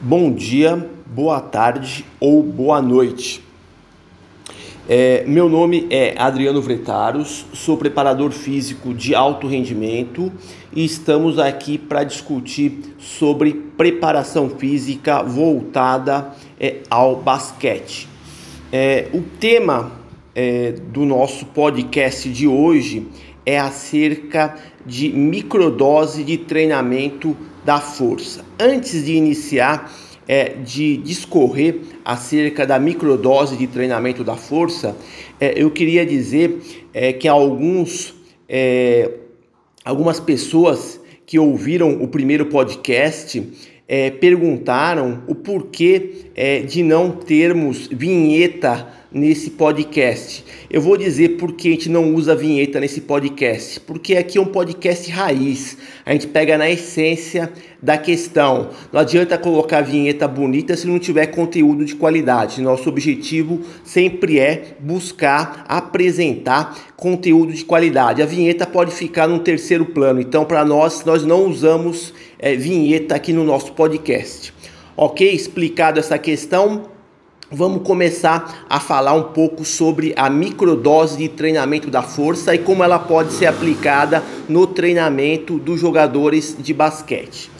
bom dia, boa tarde ou boa noite. É, meu nome é Adriano Vretaros, sou preparador físico de alto rendimento e estamos aqui para discutir sobre preparação física voltada é, ao basquete. É, o tema é, do nosso podcast de hoje é acerca de microdose de treinamento da força. Antes de iniciar, é, de discorrer acerca da microdose de treinamento da força, é, eu queria dizer é, que alguns, é, algumas pessoas que ouviram o primeiro podcast é, perguntaram o porquê é, de não termos vinheta nesse podcast. Eu vou dizer por que a gente não usa vinheta nesse podcast. Porque aqui é um podcast raiz. A gente pega na essência da questão. Não adianta colocar vinheta bonita se não tiver conteúdo de qualidade. Nosso objetivo sempre é buscar apresentar conteúdo de qualidade. A vinheta pode ficar num terceiro plano. Então, para nós, nós não usamos é, vinheta aqui no nosso podcast. Ok? Explicado essa questão, vamos começar a falar um pouco sobre a microdose de treinamento da força e como ela pode ser aplicada no treinamento dos jogadores de basquete.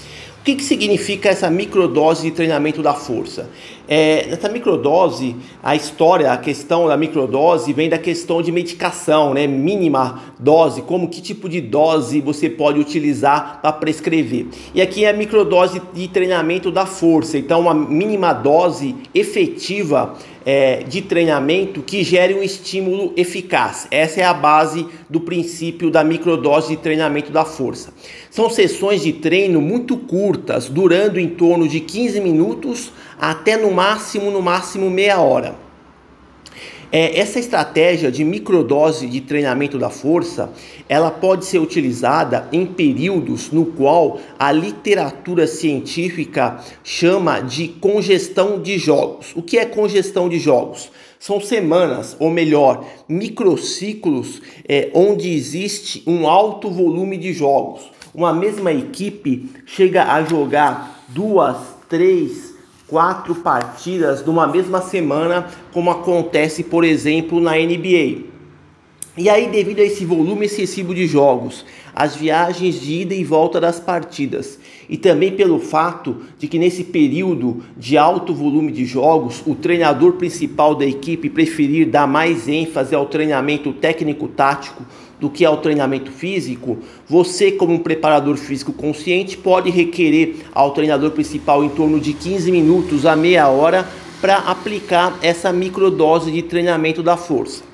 Que, que significa essa microdose de treinamento da força? É, essa microdose, a história, a questão da microdose vem da questão de medicação, né? Mínima dose, como que tipo de dose você pode utilizar para prescrever. E aqui é a microdose de treinamento da força, então uma mínima dose efetiva é, de treinamento que gere um estímulo eficaz. Essa é a base do princípio da microdose de treinamento da força. São sessões de treino muito curtas, durando em torno de 15 minutos até no máximo, no máximo meia hora. É, essa estratégia de microdose de treinamento da força, ela pode ser utilizada em períodos no qual a literatura científica chama de congestão de jogos. O que é congestão de jogos? São semanas, ou melhor, microciclos, é, onde existe um alto volume de jogos. Uma mesma equipe chega a jogar duas, três, quatro partidas numa mesma semana, como acontece, por exemplo, na NBA. E aí, devido a esse volume excessivo de jogos, as viagens de ida e volta das partidas, e também pelo fato de que nesse período de alto volume de jogos, o treinador principal da equipe preferir dar mais ênfase ao treinamento técnico-tático do que ao treinamento físico, você, como um preparador físico consciente, pode requerer ao treinador principal em torno de 15 minutos a meia hora para aplicar essa microdose de treinamento da força.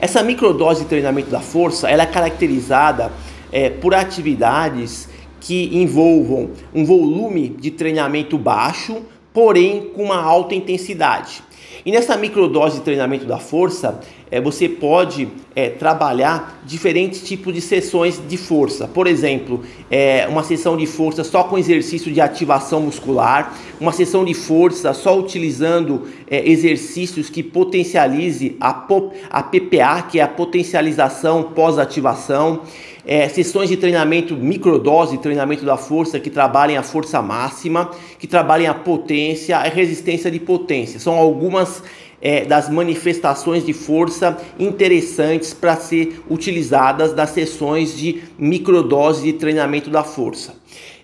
Essa microdose de treinamento da força ela é caracterizada é, por atividades que envolvam um volume de treinamento baixo, porém com uma alta intensidade. E nessa microdose de treinamento da força, é, você pode é, trabalhar diferentes tipos de sessões de força. Por exemplo, é, uma sessão de força só com exercício de ativação muscular, uma sessão de força só utilizando é, exercícios que potencialize a, a PPA, que é a potencialização pós-ativação. É, sessões de treinamento microdose, treinamento da força, que trabalhem a força máxima, que trabalhem a potência, a resistência de potência. São algumas é, das manifestações de força interessantes para ser utilizadas das sessões de microdose de treinamento da força.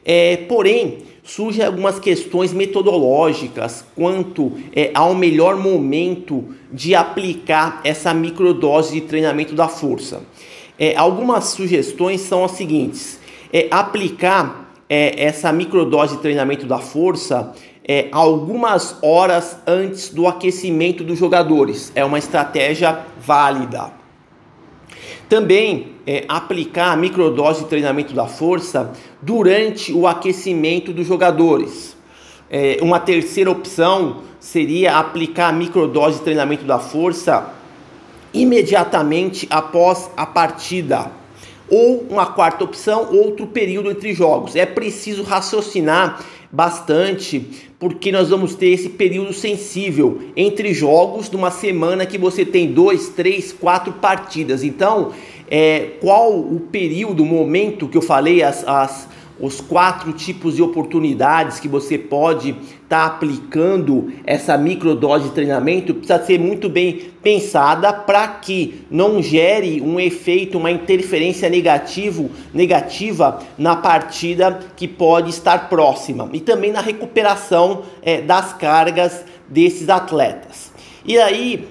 É, porém, surgem algumas questões metodológicas quanto é, ao melhor momento de aplicar essa microdose de treinamento da força. É, algumas sugestões são as seguintes: é, aplicar é, essa microdose de treinamento da força é, algumas horas antes do aquecimento dos jogadores. É uma estratégia válida. Também é, aplicar a microdose de treinamento da força durante o aquecimento dos jogadores. É, uma terceira opção seria aplicar a microdose de treinamento da força imediatamente após a partida. Ou uma quarta opção, outro período entre jogos. É preciso raciocinar bastante, porque nós vamos ter esse período sensível entre jogos numa semana que você tem dois, três, quatro partidas. Então, é, qual o período, o momento que eu falei, as, as os quatro tipos de oportunidades que você pode estar tá aplicando essa microdose de treinamento precisa ser muito bem pensada para que não gere um efeito, uma interferência negativo, negativa na partida que pode estar próxima e também na recuperação é, das cargas desses atletas. E aí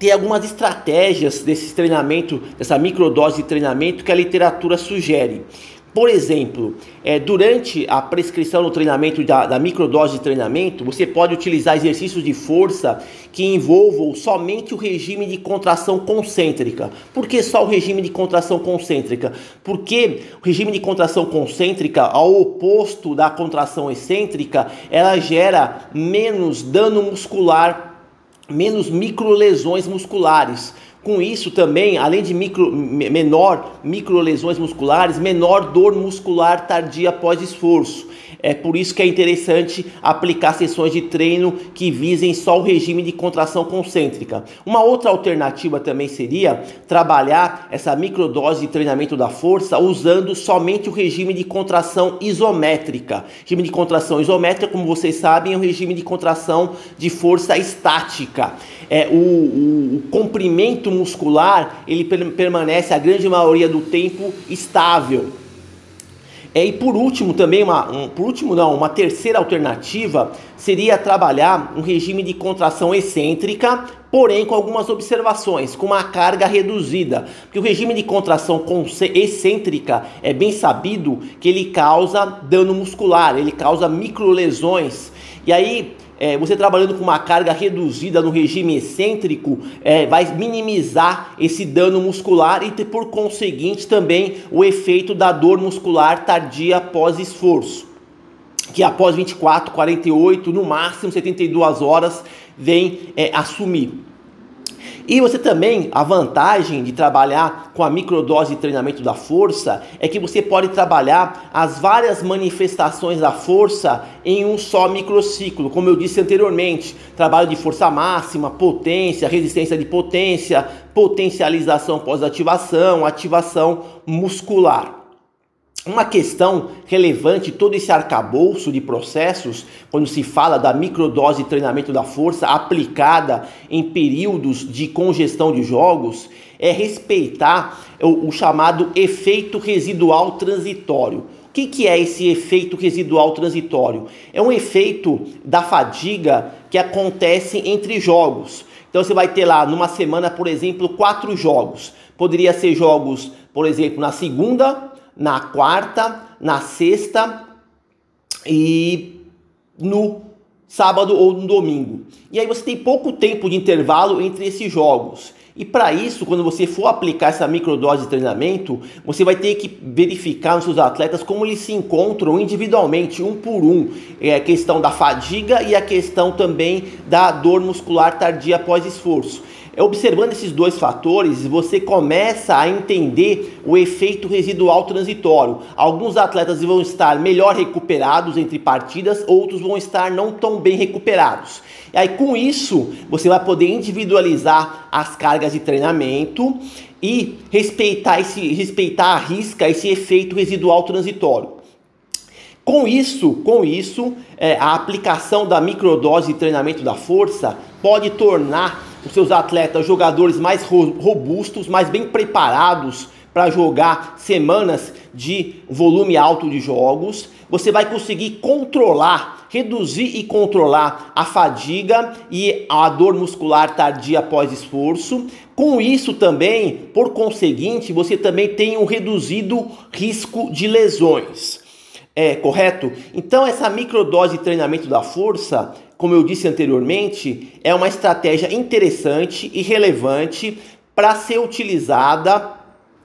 tem algumas estratégias desse treinamento, dessa microdose de treinamento que a literatura sugere. Por exemplo, é, durante a prescrição no treinamento da, da, microdose de treinamento, você pode utilizar exercícios de força que envolvam somente o regime de contração concêntrica. Por que só o regime de contração concêntrica? Porque o regime de contração concêntrica, ao oposto da contração excêntrica, ela gera menos dano muscular, menos microlesões musculares. Com isso também, além de micro, menor musculares, menor dor muscular tardia após esforço. É por isso que é interessante aplicar sessões de treino que visem só o regime de contração concêntrica. Uma outra alternativa também seria trabalhar essa microdose de treinamento da força usando somente o regime de contração isométrica. O regime de contração isométrica, como vocês sabem, é um regime de contração de força estática. É, o, o, o comprimento muscular ele permanece a grande maioria do tempo estável. É, e por último, também, uma, um, por último não, uma terceira alternativa seria trabalhar um regime de contração excêntrica, porém com algumas observações, com uma carga reduzida. Porque o regime de contração excêntrica é bem sabido que ele causa dano muscular, ele causa microlesões. E aí, é, você trabalhando com uma carga reduzida no regime excêntrico, é, vai minimizar esse dano muscular e, por conseguinte, também o efeito da dor muscular tardia após esforço. Que após 24, 48, no máximo 72 horas, vem é, assumir. E você também, a vantagem de trabalhar com a microdose de treinamento da força é que você pode trabalhar as várias manifestações da força em um só microciclo, como eu disse anteriormente, trabalho de força máxima, potência, resistência de potência, potencialização pós-ativação, ativação muscular. Uma questão relevante, todo esse arcabouço de processos, quando se fala da microdose de treinamento da força aplicada em períodos de congestão de jogos, é respeitar o, o chamado efeito residual transitório. O que, que é esse efeito residual transitório? É um efeito da fadiga que acontece entre jogos. Então você vai ter lá numa semana, por exemplo, quatro jogos. Poderia ser jogos, por exemplo, na segunda, na quarta, na sexta e no sábado ou no domingo. E aí você tem pouco tempo de intervalo entre esses jogos. E para isso, quando você for aplicar essa microdose de treinamento, você vai ter que verificar nos seus atletas como eles se encontram individualmente, um por um. É a questão da fadiga e a questão também da dor muscular tardia após esforço. É observando esses dois fatores, você começa a entender o efeito residual transitório. Alguns atletas vão estar melhor recuperados entre partidas, outros vão estar não tão bem recuperados. E aí com isso, você vai poder individualizar as cargas de treinamento e respeitar esse respeitar a risca esse efeito residual transitório. Com isso, com isso, é, a aplicação da microdose de treinamento da força pode tornar os seus atletas jogadores mais robustos, mais bem preparados para jogar semanas de volume alto de jogos. Você vai conseguir controlar, reduzir e controlar a fadiga e a dor muscular tardia após esforço. Com isso também, por conseguinte, você também tem um reduzido risco de lesões. É correto? Então essa microdose de treinamento da força como eu disse anteriormente, é uma estratégia interessante e relevante para ser utilizada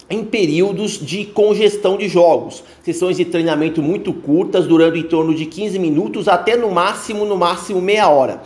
em períodos de congestão de jogos, sessões de treinamento muito curtas, durando em torno de 15 minutos até no máximo, no máximo meia hora.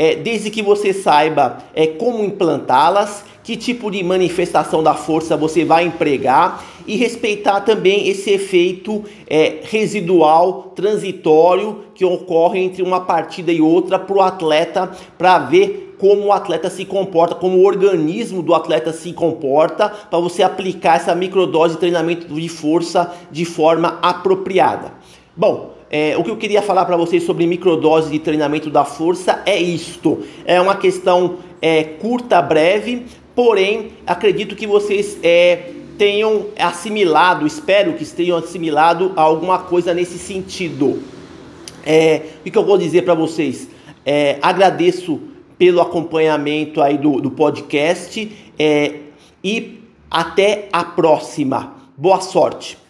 É, desde que você saiba é, como implantá-las, que tipo de manifestação da força você vai empregar e respeitar também esse efeito é, residual, transitório que ocorre entre uma partida e outra para o atleta, para ver como o atleta se comporta, como o organismo do atleta se comporta, para você aplicar essa microdose de treinamento de força de forma apropriada. Bom, é, o que eu queria falar para vocês sobre microdose de treinamento da força é isto. É uma questão é, curta, breve, porém acredito que vocês é, tenham assimilado, espero que tenham assimilado alguma coisa nesse sentido. É, o que eu vou dizer para vocês? É, agradeço pelo acompanhamento aí do, do podcast é, e até a próxima. Boa sorte!